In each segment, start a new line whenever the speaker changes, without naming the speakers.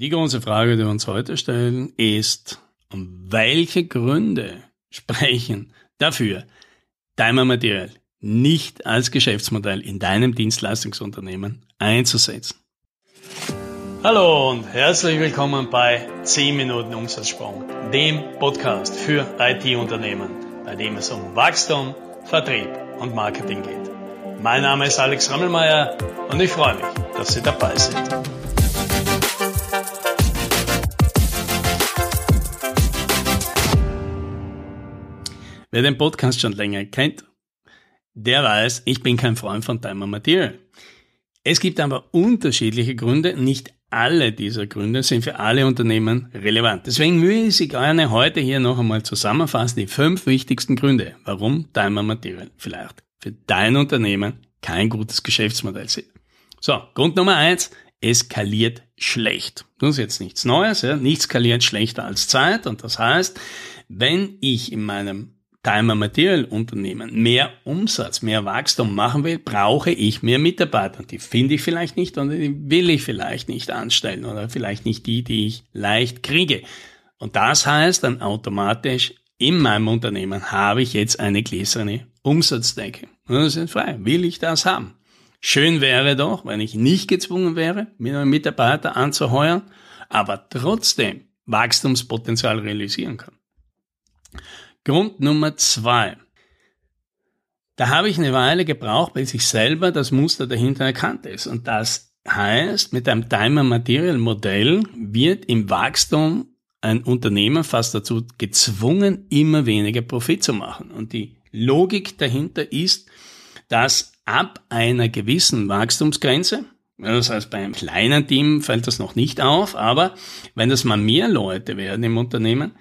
Die große Frage, die wir uns heute stellen, ist, um welche Gründe sprechen dafür, Timer Material nicht als Geschäftsmodell in deinem Dienstleistungsunternehmen einzusetzen. Hallo und herzlich willkommen bei 10 Minuten Umsatzsprung, dem Podcast für IT-Unternehmen, bei dem es um Wachstum, Vertrieb und Marketing geht. Mein Name ist Alex Rammelmeier und ich freue mich, dass Sie dabei sind. Wer den Podcast schon länger kennt, der weiß, ich bin kein Freund von Time and Material. Es gibt aber unterschiedliche Gründe. Nicht alle dieser Gründe sind für alle Unternehmen relevant. Deswegen würde ich Sie gerne heute hier noch einmal zusammenfassen, die fünf wichtigsten Gründe, warum Time and Material vielleicht für dein Unternehmen kein gutes Geschäftsmodell sind. So, Grund Nummer eins, es skaliert schlecht. Das ist jetzt nichts Neues, ja? nichts skaliert schlechter als Zeit und das heißt, wenn ich in meinem Time Material Unternehmen mehr Umsatz, mehr Wachstum machen will, brauche ich mehr Mitarbeiter. Die finde ich vielleicht nicht oder die will ich vielleicht nicht anstellen oder vielleicht nicht die, die ich leicht kriege. Und das heißt dann automatisch, in meinem Unternehmen habe ich jetzt eine gläserne Umsatzdecke. Und das ist frei. Will ich das haben? Schön wäre doch, wenn ich nicht gezwungen wäre, einen Mitarbeiter anzuheuern, aber trotzdem Wachstumspotenzial realisieren kann. Grund Nummer zwei. Da habe ich eine Weile gebraucht, bis ich selber das Muster dahinter erkannt ist. Und das heißt, mit einem Timer Material Modell wird im Wachstum ein Unternehmen fast dazu gezwungen, immer weniger Profit zu machen. Und die Logik dahinter ist, dass ab einer gewissen Wachstumsgrenze, das heißt, bei einem kleinen Team fällt das noch nicht auf, aber wenn das mal mehr Leute werden im Unternehmen,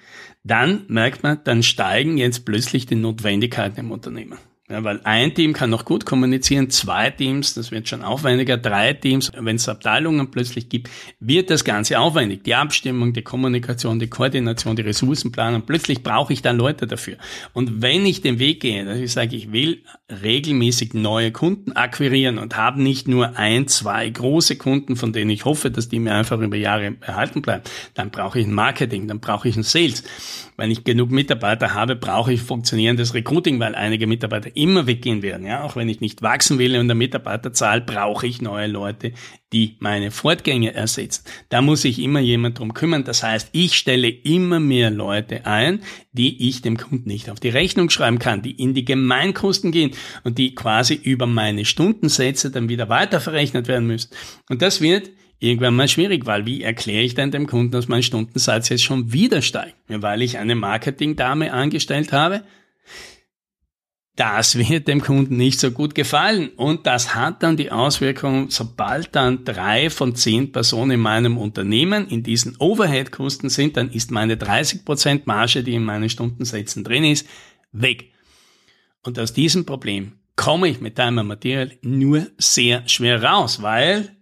dann merkt man, dann steigen jetzt plötzlich die Notwendigkeiten im Unternehmen. Ja, weil ein Team kann noch gut kommunizieren, zwei Teams, das wird schon aufwendiger, drei Teams, wenn es Abteilungen plötzlich gibt, wird das Ganze aufwendig. Die Abstimmung, die Kommunikation, die Koordination, die Ressourcenplanung, plötzlich brauche ich da Leute dafür. Und wenn ich den Weg gehe, dass ich sage, ich will regelmäßig neue Kunden akquirieren und habe nicht nur ein, zwei große Kunden, von denen ich hoffe, dass die mir einfach über Jahre erhalten bleiben, dann brauche ich ein Marketing, dann brauche ich ein Sales. Wenn ich genug Mitarbeiter habe, brauche ich funktionierendes Recruiting, weil einige Mitarbeiter immer weggehen werden. Ja, auch wenn ich nicht wachsen will in der Mitarbeiterzahl, brauche ich neue Leute, die meine Fortgänge ersetzen. Da muss sich immer jemand drum kümmern. Das heißt, ich stelle immer mehr Leute ein, die ich dem Kunden nicht auf die Rechnung schreiben kann, die in die Gemeinkosten gehen und die quasi über meine Stundensätze dann wieder weiter verrechnet werden müssen. Und das wird irgendwann mal schwierig, weil wie erkläre ich denn dem Kunden, dass mein Stundensatz jetzt schon wieder steigt? Weil ich eine Marketingdame angestellt habe? Das wird dem Kunden nicht so gut gefallen. Und das hat dann die Auswirkung, sobald dann drei von zehn Personen in meinem Unternehmen in diesen Overhead-Kosten sind, dann ist meine 30% Marge, die in meinen Stundensätzen drin ist, weg. Und aus diesem Problem komme ich mit Timer Material nur sehr schwer raus, weil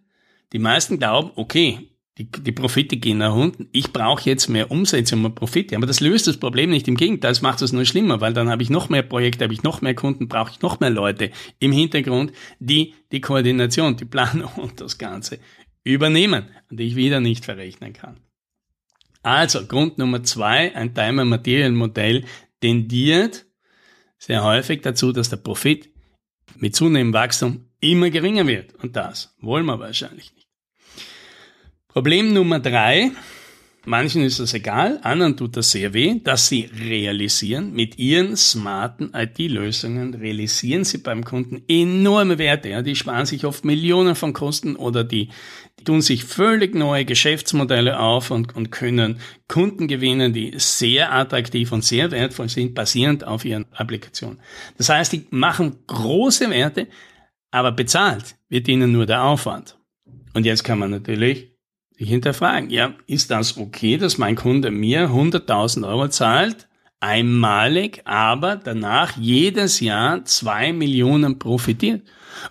die meisten glauben, okay, die, die Profite gehen nach unten. Ich brauche jetzt mehr Umsätze und mehr Profite. Aber das löst das Problem nicht. Im Gegenteil, das macht es nur schlimmer, weil dann habe ich noch mehr Projekte, habe ich noch mehr Kunden, brauche ich noch mehr Leute im Hintergrund, die die Koordination, die Planung und das Ganze übernehmen und ich wieder nicht verrechnen kann. Also Grund Nummer zwei, ein Timer Material Modell tendiert sehr häufig dazu, dass der Profit mit zunehmendem Wachstum immer geringer wird. Und das wollen wir wahrscheinlich. Problem Nummer drei. Manchen ist es egal, anderen tut das sehr weh, dass sie realisieren, mit ihren smarten IT-Lösungen realisieren sie beim Kunden enorme Werte. Ja, die sparen sich oft Millionen von Kosten oder die, die tun sich völlig neue Geschäftsmodelle auf und, und können Kunden gewinnen, die sehr attraktiv und sehr wertvoll sind, basierend auf ihren Applikationen. Das heißt, die machen große Werte, aber bezahlt wird ihnen nur der Aufwand. Und jetzt kann man natürlich hinterfragen, ja, ist das okay, dass mein Kunde mir 100.000 Euro zahlt, einmalig, aber danach jedes Jahr zwei Millionen profitiert?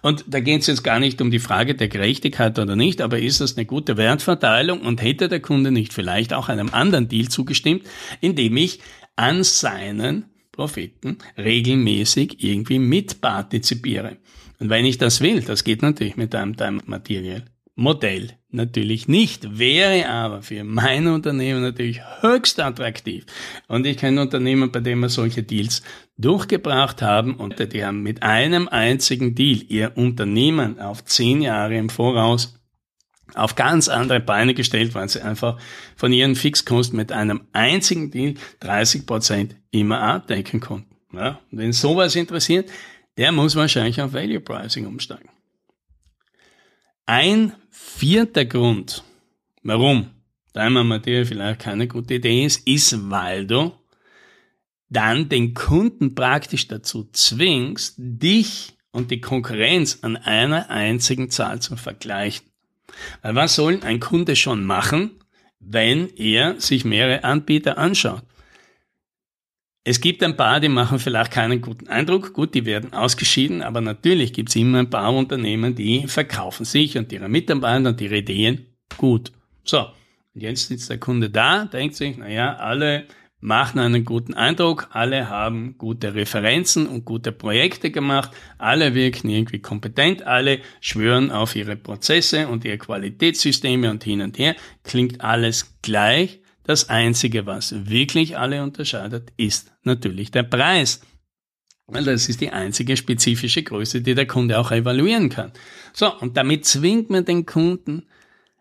Und da geht es jetzt gar nicht um die Frage der Gerechtigkeit oder nicht, aber ist das eine gute Wertverteilung und hätte der Kunde nicht vielleicht auch einem anderen Deal zugestimmt, indem ich an seinen Profiten regelmäßig irgendwie mitpartizipiere? Und wenn ich das will, das geht natürlich mit einem Time Material Modell natürlich nicht, wäre aber für mein Unternehmen natürlich höchst attraktiv. Und ich kenne Unternehmen, bei denen wir solche Deals durchgebracht haben und die haben mit einem einzigen Deal ihr Unternehmen auf zehn Jahre im Voraus auf ganz andere Beine gestellt, weil sie einfach von ihren Fixkosten mit einem einzigen Deal 30 Prozent immer abdecken konnten. Ja, wenn sowas interessiert, der muss wahrscheinlich auf Value Pricing umsteigen. Ein vierter Grund, warum Diamond Material vielleicht keine gute Idee ist, ist, weil du dann den Kunden praktisch dazu zwingst, dich und die Konkurrenz an einer einzigen Zahl zu vergleichen. Weil was soll ein Kunde schon machen, wenn er sich mehrere Anbieter anschaut? Es gibt ein paar, die machen vielleicht keinen guten Eindruck. Gut, die werden ausgeschieden, aber natürlich gibt es immer ein paar Unternehmen, die verkaufen sich und ihre Mitarbeiter und ihre Ideen gut. So, jetzt sitzt der Kunde da, denkt sich, naja, alle machen einen guten Eindruck, alle haben gute Referenzen und gute Projekte gemacht, alle wirken irgendwie kompetent, alle schwören auf ihre Prozesse und ihre Qualitätssysteme und hin und her, klingt alles gleich. Das Einzige, was wirklich alle unterscheidet, ist natürlich der Preis. Weil das ist die einzige spezifische Größe, die der Kunde auch evaluieren kann. So, und damit zwingt man den Kunden,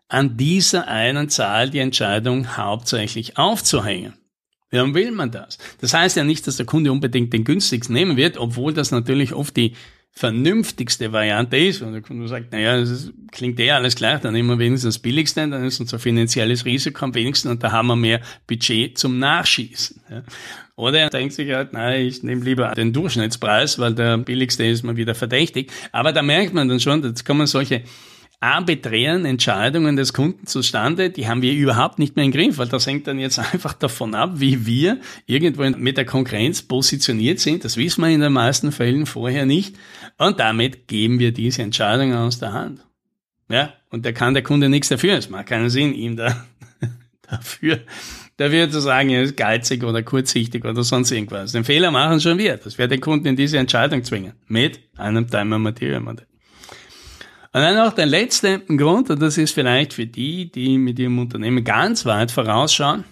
an dieser einen Zahl die Entscheidung hauptsächlich aufzuhängen. Warum will man das? Das heißt ja nicht, dass der Kunde unbedingt den günstigsten nehmen wird, obwohl das natürlich oft die vernünftigste Variante ist. Und der Kunde sagt, naja, das klingt eh alles gleich, dann nehmen wir wenigstens das Billigste, dann ist unser finanzielles Risiko am wenigsten und da haben wir mehr Budget zum Nachschießen. Oder er denkt sich halt, nein, ich nehme lieber den Durchschnittspreis, weil der billigste ist mal wieder verdächtig. Aber da merkt man dann schon, jetzt kommen solche arbiträren Entscheidungen des Kunden zustande, die haben wir überhaupt nicht mehr im Griff, weil das hängt dann jetzt einfach davon ab, wie wir irgendwo mit der Konkurrenz positioniert sind. Das wissen wir in den meisten Fällen vorher nicht. Und damit geben wir diese Entscheidungen aus der Hand. Ja, und da kann der Kunde nichts dafür. Es macht keinen Sinn, ihm da dafür, dafür zu sagen, er ist geizig oder kurzsichtig oder sonst irgendwas. Den Fehler machen schon wir. Das wird den Kunden in diese Entscheidung zwingen. Mit einem Timer Material Modell. Und dann noch der letzte Grund, und das ist vielleicht für die, die mit ihrem Unternehmen ganz weit vorausschauen.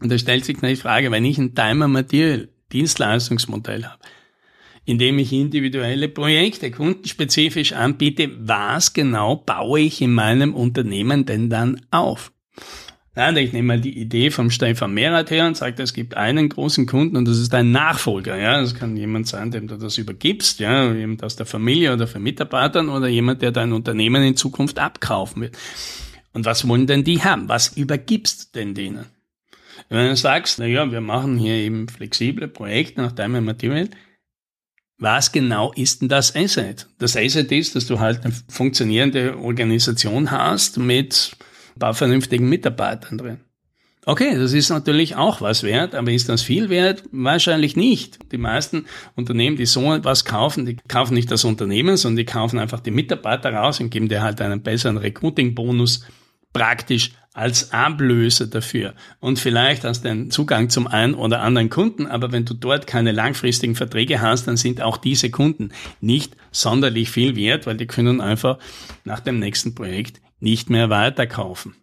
Und da stellt sich die Frage, wenn ich ein Timer Material Dienstleistungsmodell habe, in dem ich individuelle Projekte kundenspezifisch anbiete, was genau baue ich in meinem Unternehmen denn dann auf? Ja, ich nehme mal die Idee vom Stefan Merath her und sage, es gibt einen großen Kunden und das ist ein Nachfolger. Ja, das kann jemand sein, dem du das übergibst, ja, jemand aus der Familie oder von Mitarbeitern oder jemand, der dein Unternehmen in Zukunft abkaufen wird. Und was wollen denn die haben? Was übergibst denn denen? Wenn du sagst, na ja, wir machen hier eben flexible Projekte nach deinem Material, was genau ist denn das Asset? Das Asset ist, dass du halt eine funktionierende Organisation hast mit paar vernünftigen Mitarbeitern drin. Okay, das ist natürlich auch was wert, aber ist das viel wert? Wahrscheinlich nicht. Die meisten Unternehmen, die so etwas kaufen, die kaufen nicht das Unternehmen, sondern die kaufen einfach die Mitarbeiter raus und geben dir halt einen besseren Recruiting-Bonus praktisch als Ablöse dafür. Und vielleicht hast du einen Zugang zum einen oder anderen Kunden, aber wenn du dort keine langfristigen Verträge hast, dann sind auch diese Kunden nicht sonderlich viel wert, weil die können einfach nach dem nächsten Projekt nicht mehr weiterkaufen.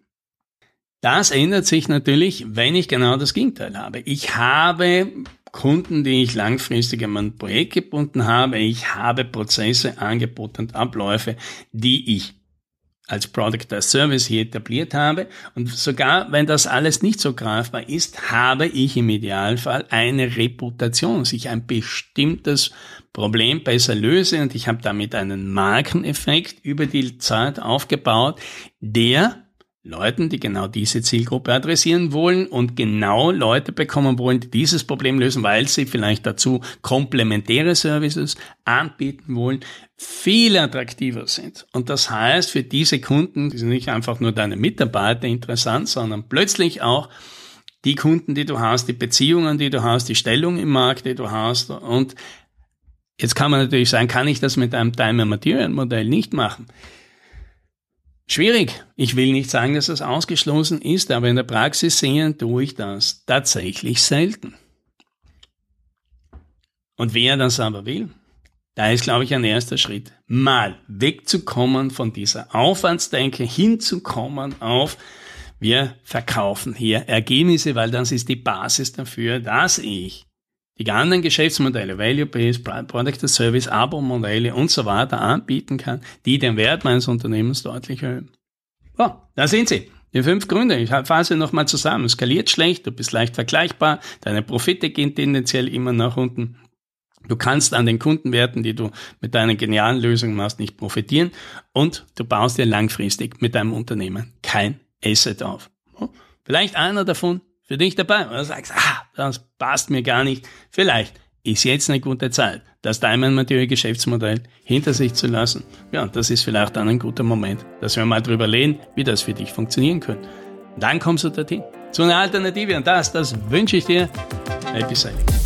Das ändert sich natürlich, wenn ich genau das Gegenteil habe. Ich habe Kunden, die ich langfristig in mein Projekt gebunden habe. Ich habe Prozesse, Angebote und Abläufe, die ich als Product as Service hier etabliert habe. Und sogar wenn das alles nicht so greifbar ist, habe ich im Idealfall eine Reputation, dass ich ein bestimmtes Problem besser löse und ich habe damit einen Markeneffekt über die Zeit aufgebaut, der Leuten, die genau diese Zielgruppe adressieren wollen und genau Leute bekommen wollen, die dieses Problem lösen, weil sie vielleicht dazu komplementäre Services anbieten wollen, viel attraktiver sind. Und das heißt, für diese Kunden, die sind nicht einfach nur deine Mitarbeiter interessant, sondern plötzlich auch die Kunden, die du hast, die Beziehungen, die du hast, die Stellung im Markt, die du hast. Und jetzt kann man natürlich sagen, kann ich das mit einem Time and Material Modell nicht machen? Schwierig. Ich will nicht sagen, dass das ausgeschlossen ist, aber in der Praxis sehen tue ich das tatsächlich selten. Und wer das aber will, Da ist, glaube ich, ein erster Schritt, mal wegzukommen von dieser Aufwandsdenke, hinzukommen auf, wir verkaufen hier Ergebnisse, weil das ist die Basis dafür, dass ich die anderen Geschäftsmodelle, Value-Based, Product as Service, Abo-Modelle und so weiter anbieten kann, die den Wert meines Unternehmens deutlich erhöhen. So, da sind sie. Die fünf Gründe. Ich fasse nochmal zusammen. Skaliert schlecht, du bist leicht vergleichbar, deine Profite gehen tendenziell immer nach unten. Du kannst an den Kundenwerten, die du mit deiner genialen Lösung machst, nicht profitieren und du baust dir langfristig mit deinem Unternehmen kein Asset auf. Vielleicht einer davon für dich dabei, oder du sagst, ah, das passt mir gar nicht. Vielleicht ist jetzt eine gute Zeit, das Diamond Material Geschäftsmodell hinter sich zu lassen. Ja, das ist vielleicht dann ein guter Moment, dass wir mal drüber reden, wie das für dich funktionieren könnte. Dann kommst du dorthin. Zu einer Alternative und das, das wünsche ich dir. Happy Sailing.